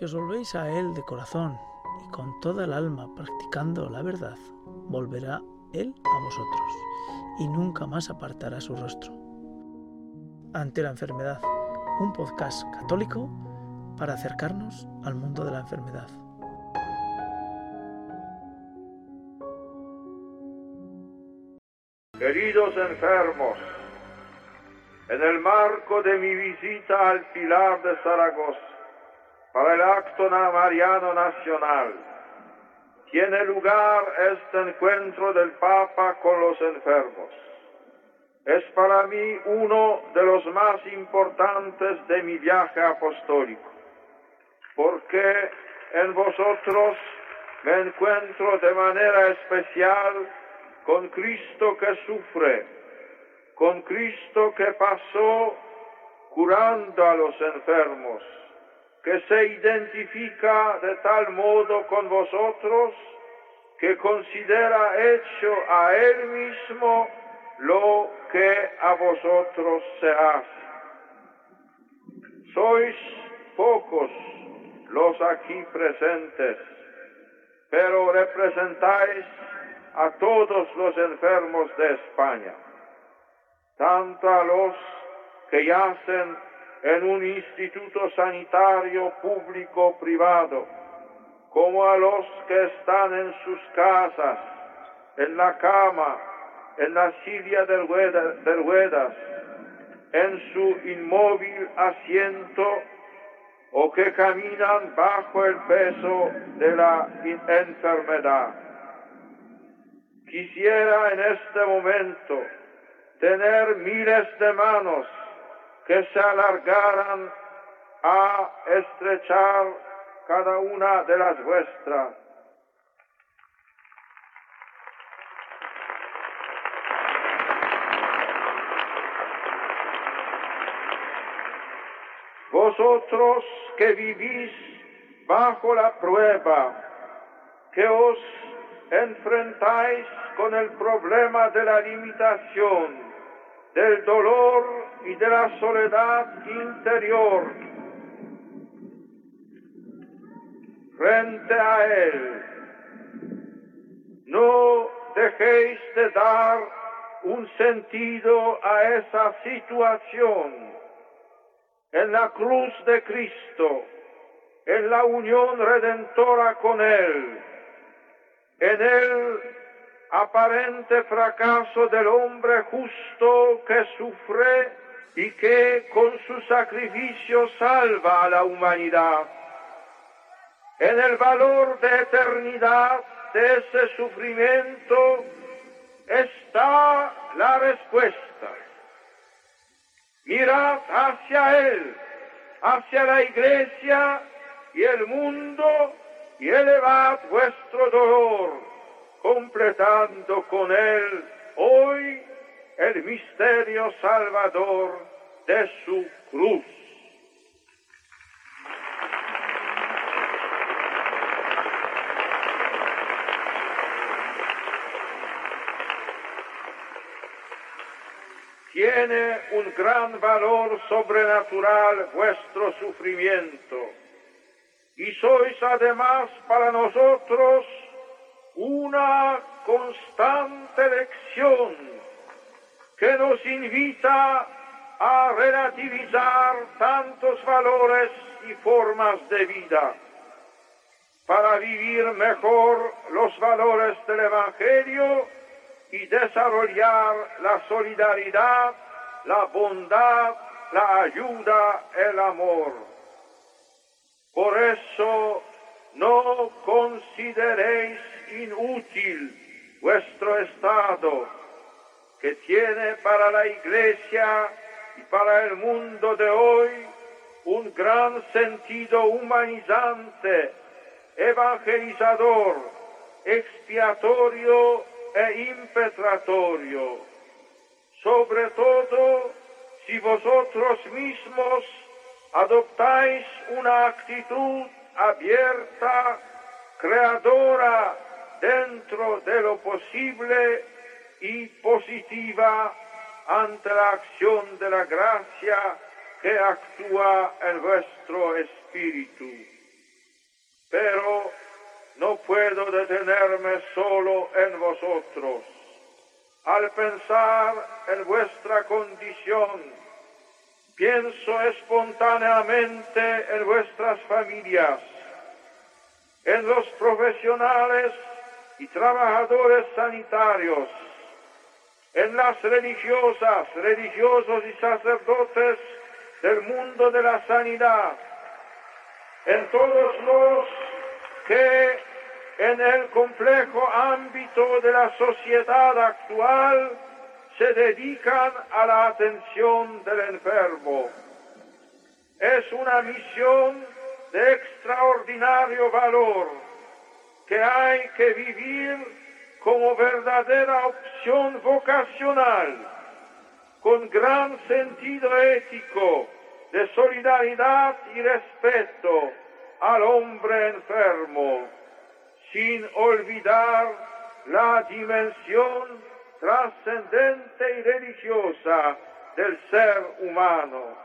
Si os volvéis a Él de corazón y con toda el alma practicando la verdad, volverá Él a vosotros y nunca más apartará su rostro. Ante la enfermedad, un podcast católico para acercarnos al mundo de la enfermedad. Queridos enfermos, en el marco de mi visita al Pilar de Zaragoza, para el acto mariano nacional, tiene lugar este encuentro del Papa con los enfermos. Es para mí uno de los más importantes de mi viaje apostólico, porque en vosotros me encuentro de manera especial con Cristo que sufre, con Cristo que pasó curando a los enfermos, que se identifica de tal modo con vosotros que considera hecho a Él mismo lo que a vosotros se hace. Sois pocos los aquí presentes, pero representáis a todos los enfermos de España, tanto a los que yacen en un instituto sanitario público privado, como a los que están en sus casas, en la cama, en la silla de ruedas, en su inmóvil asiento o que caminan bajo el peso de la enfermedad. Quisiera en este momento tener miles de manos que se alargaran a estrechar cada una de las vuestras. Vosotros que vivís bajo la prueba, que os enfrentáis con el problema de la limitación, del dolor y de la soledad interior. Frente a Él, no dejéis de dar un sentido a esa situación. En la cruz de Cristo, en la unión redentora con Él, en el aparente fracaso del hombre justo que sufre y que con su sacrificio salva a la humanidad. En el valor de eternidad de ese sufrimiento está la respuesta. Mirad hacia Él, hacia la iglesia y el mundo y elevad vuestro dolor, completando con él hoy el misterio salvador de su cruz. Tiene un gran valor sobrenatural vuestro sufrimiento y sois además para nosotros una constante lección que nos invita a relativizar tantos valores y formas de vida para vivir mejor los valores del Evangelio y desarrollar la solidaridad, la bondad, la ayuda, el amor. Por eso no consideréis inútil vuestro estado, que tiene para la iglesia y para el mundo de hoy un gran sentido humanizante, evangelizador, expiatorio e impetratorio. Sobre todo si vosotros mismos adoptáis una actitud abierta, creadora dentro de lo posible y positiva ante la acción de la gracia que actúa en vuestro espíritu. Pero no puedo detenerme solo en vosotros. Al pensar en vuestra condición, pienso espontáneamente en vuestras familias, en los profesionales y trabajadores sanitarios, en las religiosas, religiosos y sacerdotes del mundo de la sanidad, en todos los que en el complejo ámbito de la sociedad actual se dedican a la atención del enfermo. Es una misión de extraordinario valor que hay que vivir como verdadera opción vocacional, con gran sentido ético de solidaridad y respeto al hombre enfermo, sin olvidar la dimensión trascendente y religiosa del ser humano.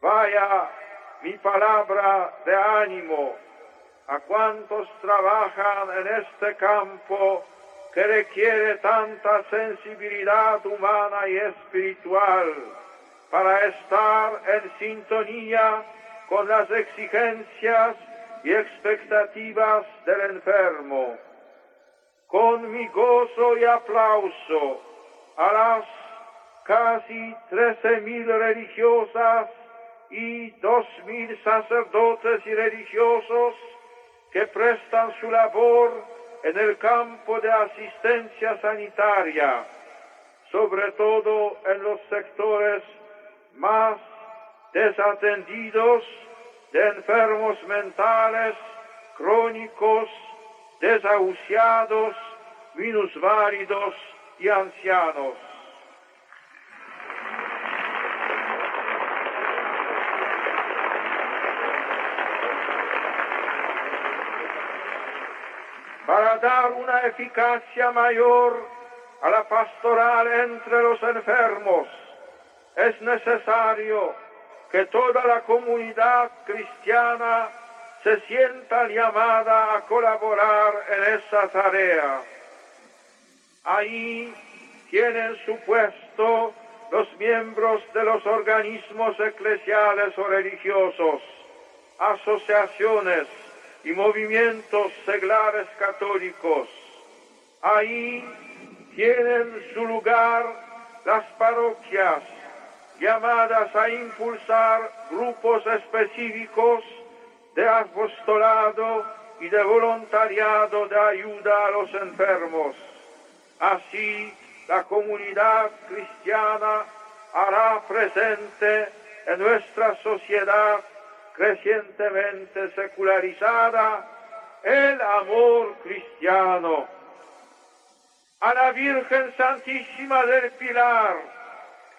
Vaya mi palabra de ánimo a cuantos trabajan en este campo que requiere tanta sensibilidad humana y espiritual para estar en sintonía con las exigencias y expectativas del enfermo. Con mi gozo y aplauso a las casi trece mil religiosas y dos mil sacerdotes y religiosos que prestan su labor en el campo de asistencia sanitaria, sobre todo en los sectores más desatendidos de enfermos mentales, crónicos, desahuciados, minusválidos y ancianos. Dar una eficacia mayor a la pastoral entre los enfermos, es necesario que toda la comunidad cristiana se sienta llamada a colaborar en esa tarea. Ahí tienen su puesto los miembros de los organismos eclesiales o religiosos, asociaciones y movimientos seglares católicos. Ahí tienen su lugar las parroquias, llamadas a impulsar grupos específicos de apostolado y de voluntariado de ayuda a los enfermos. Así, la comunidad cristiana hará presente en nuestra sociedad crecientemente secularizada el amor cristiano. A la Virgen Santísima del Pilar,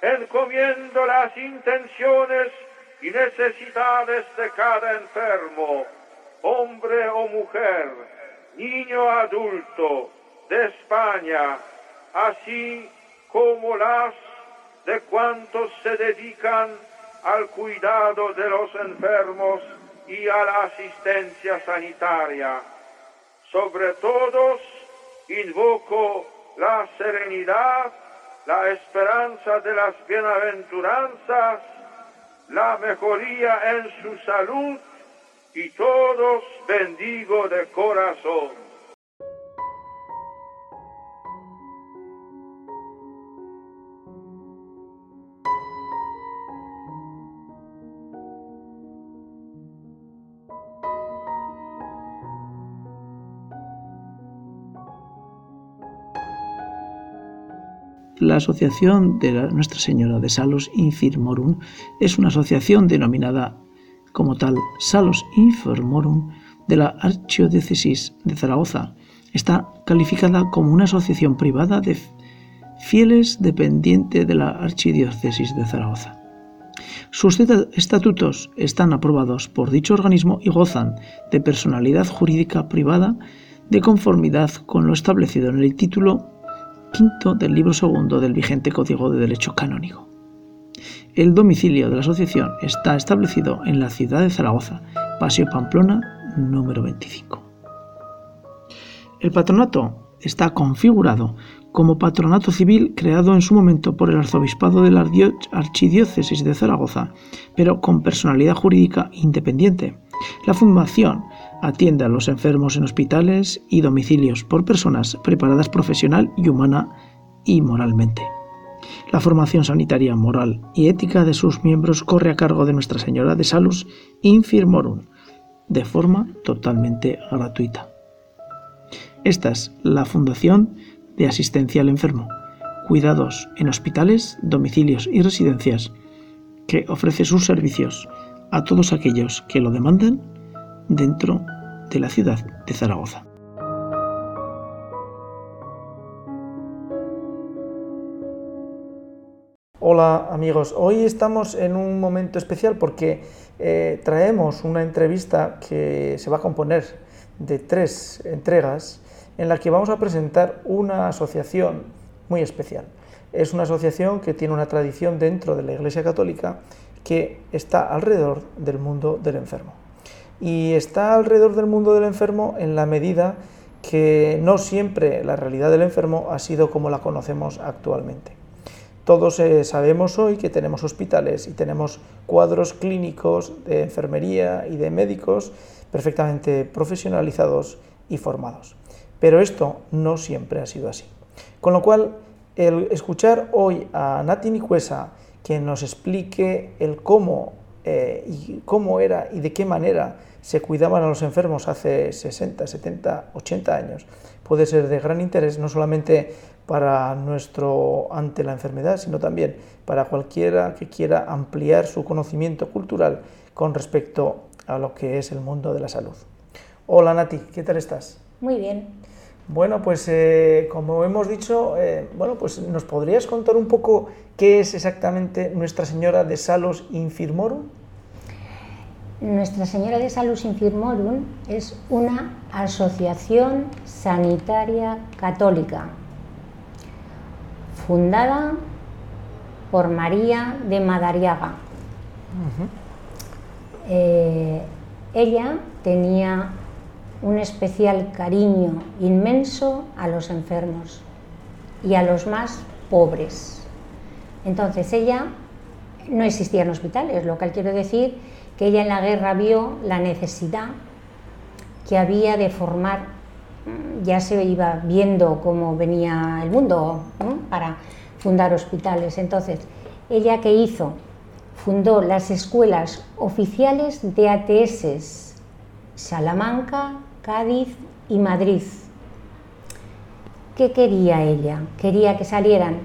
encomiendo las intenciones y necesidades de cada enfermo, hombre o mujer, niño o adulto, de España, así como las de cuantos se dedican al cuidado de los enfermos y a la asistencia sanitaria. Sobre todos, invoco la serenidad la esperanza de las bienaventuranzas, la mejoría en su salud y todos bendigo de corazón. La Asociación de Nuestra Señora de Salos Infirmorum es una asociación denominada como tal Salos Infirmorum de la Archidiócesis de Zaragoza. Está calificada como una asociación privada de fieles dependiente de la Archidiócesis de Zaragoza. Sus estatutos están aprobados por dicho organismo y gozan de personalidad jurídica privada de conformidad con lo establecido en el título quinto del libro segundo del vigente Código de Derecho Canónico. El domicilio de la asociación está establecido en la ciudad de Zaragoza, Paseo Pamplona, número 25. El patronato está configurado como patronato civil creado en su momento por el arzobispado de la archidiócesis de Zaragoza, pero con personalidad jurídica independiente. La fundación atiende a los enfermos en hospitales y domicilios por personas preparadas profesional y humana y moralmente. La formación sanitaria, moral y ética de sus miembros corre a cargo de Nuestra Señora de Salus Infirmorum, de forma totalmente gratuita. Esta es la fundación de asistencia al enfermo, cuidados en hospitales, domicilios y residencias, que ofrece sus servicios a todos aquellos que lo demandan dentro de la ciudad de Zaragoza. Hola amigos, hoy estamos en un momento especial porque eh, traemos una entrevista que se va a componer de tres entregas en la que vamos a presentar una asociación muy especial. Es una asociación que tiene una tradición dentro de la Iglesia Católica que está alrededor del mundo del enfermo. Y está alrededor del mundo del enfermo en la medida que no siempre la realidad del enfermo ha sido como la conocemos actualmente. Todos eh, sabemos hoy que tenemos hospitales y tenemos cuadros clínicos de enfermería y de médicos perfectamente profesionalizados y formados. Pero esto no siempre ha sido así. Con lo cual, el escuchar hoy a Nati Nicuesa que nos explique el cómo eh, y cómo era y de qué manera se cuidaban a los enfermos hace 60, 70, 80 años, puede ser de gran interés no solamente para nuestro ante la enfermedad, sino también para cualquiera que quiera ampliar su conocimiento cultural con respecto a lo que es el mundo de la salud. Hola Nati, ¿qué tal estás? Muy bien. Bueno, pues eh, como hemos dicho, eh, bueno, pues nos podrías contar un poco qué es exactamente Nuestra Señora de Salus Infirmorum. Nuestra Señora de Salus Infirmorum es una asociación sanitaria católica fundada por María de Madariaga. Eh, ella tenía un especial cariño inmenso a los enfermos y a los más pobres. Entonces ella no existía en hospitales, lo cual quiero decir ella en la guerra vio la necesidad que había de formar, mm, ya se iba viendo cómo venía el mundo para fundar hospitales. Entonces, ella que hizo, fundó las escuelas oficiales de ATS, Salamanca, Cádiz y Madrid. ¿Qué quería ella? Quería que salieran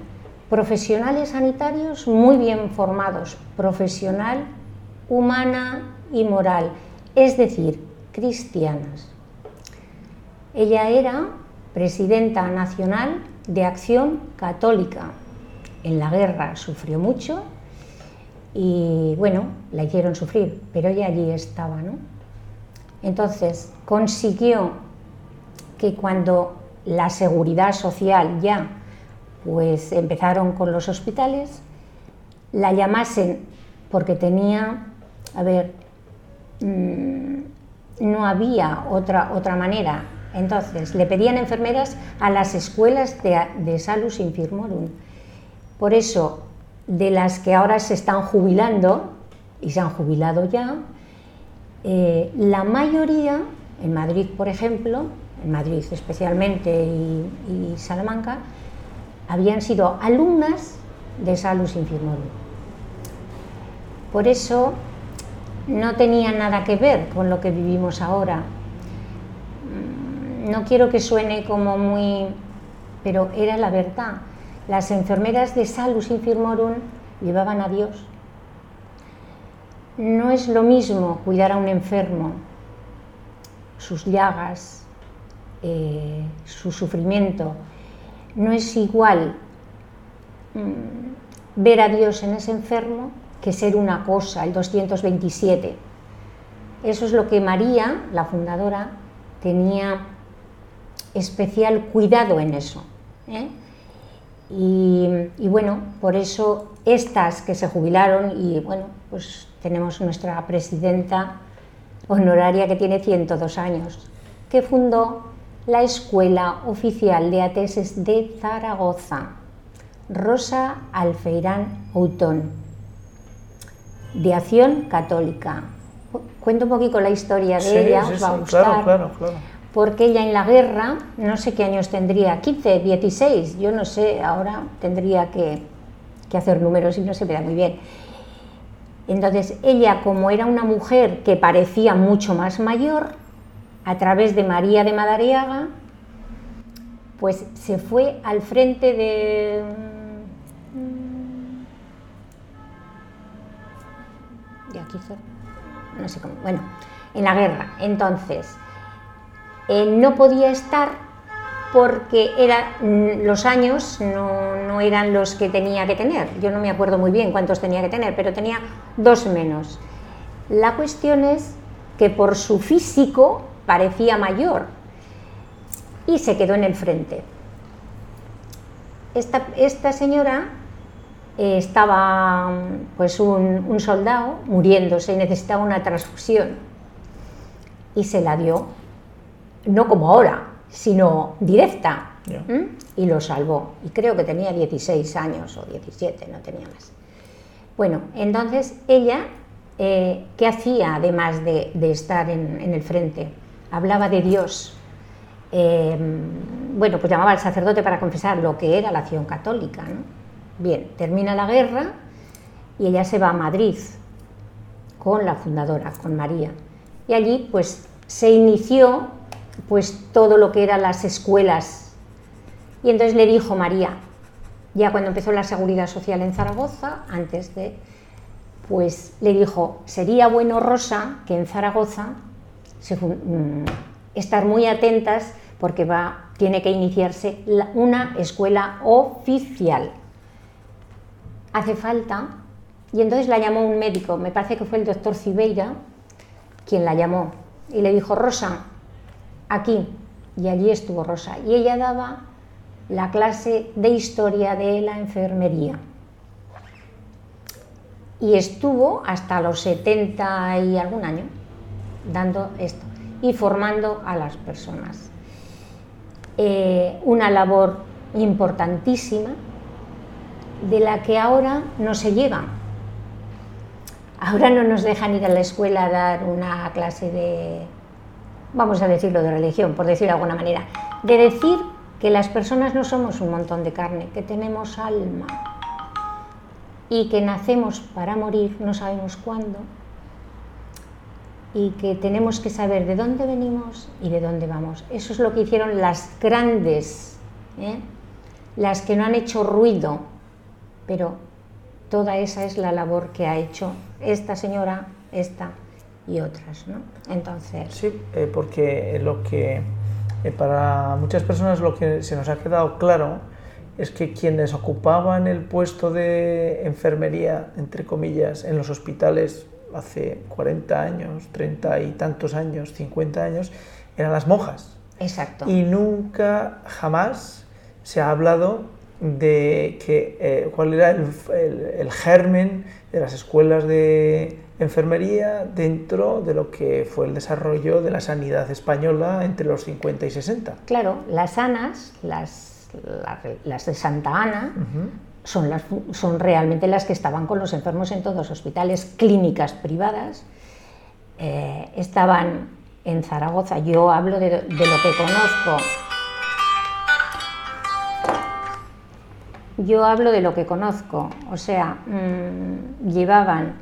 profesionales sanitarios muy bien formados, profesional, humana y moral, es decir, cristianas. Ella era presidenta nacional de Acción Católica. En la guerra sufrió mucho y bueno, la hicieron sufrir, pero ella allí estaba, ¿no? Entonces, consiguió que cuando la seguridad social ya pues empezaron con los hospitales, la llamasen porque tenía, a ver, mm, no había otra, otra manera. Entonces, le pedían enfermeras a las escuelas de, de Salus Infirmorum. Por eso, de las que ahora se están jubilando, y se han jubilado ya, eh, la mayoría, en Madrid por ejemplo, en Madrid especialmente y, Salamanca, habían sido alumnas de Salus Infirmorum. Por eso no tenía nada que ver con lo que vivimos ahora. Mm, no quiero que suene como muy... pero era la verdad. Las enfermeras de Salus Infirmorum llevaban a Dios no es lo mismo cuidar a un enfermo, sus llagas, eh, su sufrimiento. No es igual mm, ver a Dios en ese enfermo que ser una cosa, el 227. Eso es lo que María, la fundadora, tenía especial cuidado en eso. ¿eh? y, bueno, por eso estas que se jubilaron y bueno, pues tenemos nuestra presidenta honoraria que tiene 102 años, que fundó la Escuela Oficial de Ateses de Zaragoza, Rosa Alfeirán Outón, de Acción Católica. Cuento un poquito la historia de ella, os va a gustar. Claro, claro, claro. Porque ella en la guerra, no sé qué años tendría, 15, 16, yo no sé, ahora tendría que, que hacer números y no se me da muy bien. Entonces, ella, como era una mujer que parecía mucho más mayor, a través de María de Madariaga, pues se fue al frente de... De aquí, no sé cómo, bueno, en la guerra. Entonces, eh, no podía estar porque era, los años no, no, eran los que tenía que tener. Yo no me acuerdo muy bien cuántos tenía que tener, pero tenía dos menos. La cuestión es que por su físico parecía mayor y se quedó en el frente. Esta, esta señora eh, estaba pues un, un, soldado muriéndose y necesitaba una transfusión y se la dio, no como ahora, sino directa Ya. ¿m? y lo salvó. Y creo que tenía 16 años o 17, no tenía más. Bueno, entonces ella, eh, ¿qué hacía además de, de estar en, en el frente? hablaba de Dios. Eh, bueno, pues llamaba al sacerdote para confesar lo que era la acción católica. ¿no? Bien, termina la guerra y ella se va a Madrid con la fundadora, con María. Y allí pues se inició pues todo lo que eran las escuelas. Y entonces le dijo María, ya cuando empezó la seguridad social en Zaragoza, antes de, pues le dijo, sería bueno Rosa que en Zaragoza se, mm, estar muy atentas porque va, tiene que iniciarse una escuela oficial. Hace falta, y entonces la llamó un médico, me parece que fue el doctor Cibeira, quien la llamó, y le dijo, Rosa, aquí, y allí estuvo Rosa, y ella daba la clase de historia de la enfermería. Y estuvo hasta los 70 y algún año dando esto y formando a las personas. Eh, una labor importantísima de la que ahora no se lleva. Ahora no nos dejan ir a la escuela a dar una clase de, vamos a decirlo, de religión, por decirlo de alguna manera, de decir que las personas no somos un montón de carne, que tenemos alma y que nacemos para morir, no sabemos cuándo, y que tenemos que saber de dónde venimos y de dónde vamos. Eso es lo que hicieron las grandes, ¿eh? las que no han hecho ruido, pero toda esa es la labor que ha hecho esta señora, esta y otras. ¿no? Entonces, Sí, eh, porque lo que eh, para muchas personas lo que se nos ha quedado claro es que quienes ocupaban el puesto de enfermería, entre comillas, en los hospitales hace 40 años, 30 y tantos años, 50 años, eran las monjas. exacto. Y nunca, jamás se ha hablado de que, eh, cuál era el, el- el germen de las escuelas de enfermería dentro de lo que fue el desarrollo de la sanidad española entre los 50 y 60. Claro, las sanas, las, la- las de Santa Ana, son, las, son realmente las que estaban con los enfermos en todos los hospitales, clínicas privadas. eh, estaban en Zaragoza, yo hablo de, de lo que conozco. Yo hablo de lo que conozco, o sea, mm, llevaban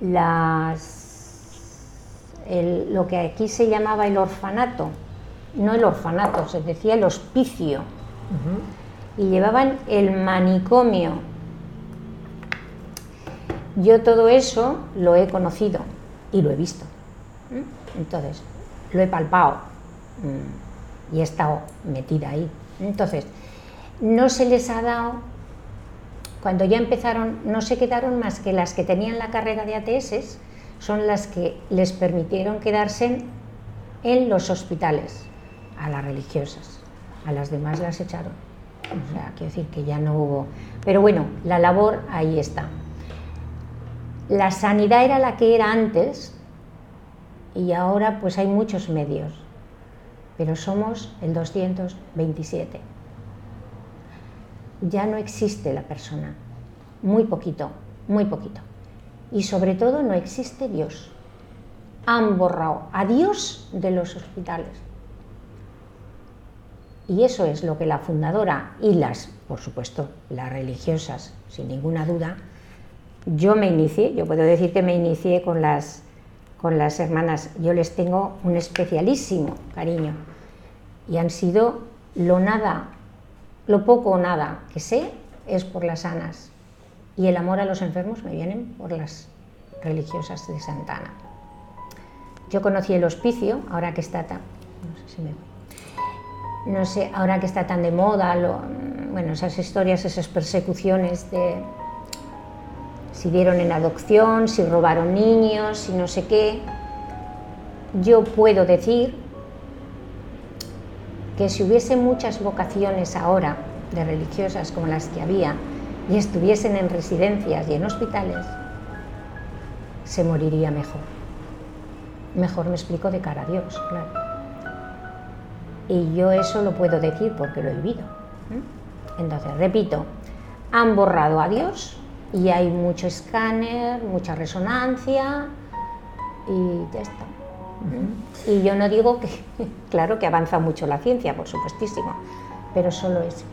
las, el- lo que aquí se llamaba el orfanato, no el orfanato, se decía el hospicio, y llevaban el manicomio. Yo todo eso lo he conocido y lo he visto. Entonces, lo he palpado mm, y he estado metida ahí. Entonces, no se les ha dado, cuando ya empezaron, no se quedaron más que las que tenían la carrera de ATS, son las que les permitieron quedarse en, en los hospitales, a las religiosas, a las demás las echaron. O sea, quiero decir que ya no hubo. Pero bueno, la labor ahí está. La sanidad era la que era antes, y ahora pues hay muchos medios, pero somos el 227. Ya no existe la persona, muy poquito, muy poquito. Y sobre todo no existe Dios. Han borrado a Dios de los hospitales. Y eso es lo que la fundadora y las, por supuesto, las religiosas, sin ninguna duda, yo me inicié, yo puedo decir que me inicié con las, con las hermanas, yo les tengo un especialísimo cariño y han sido lo nada, lo poco o nada que sé es por las sanas y el amor a los enfermos me vienen por las religiosas de Santana. Yo conocí el hospicio, ahora que está tan, no sé, ahora que está tan de moda, lo, bueno, esas historias, esas persecuciones de si dieron en adopción, si robaron niños, si no sé qué. Yo puedo decir que si hubiese muchas vocaciones ahora de religiosas como las que había y estuviesen en residencias y en hospitales, se moriría mejor. Mejor me explico de cara a Dios, claro. Y yo eso lo puedo decir porque lo he vivido. Entonces, repito, han borrado a Dios y hay mucho escáner, mucha resonancia y ya está. Y yo no digo que, claro que avanza mucho la ciencia, por supuestísimo, pero solo eso.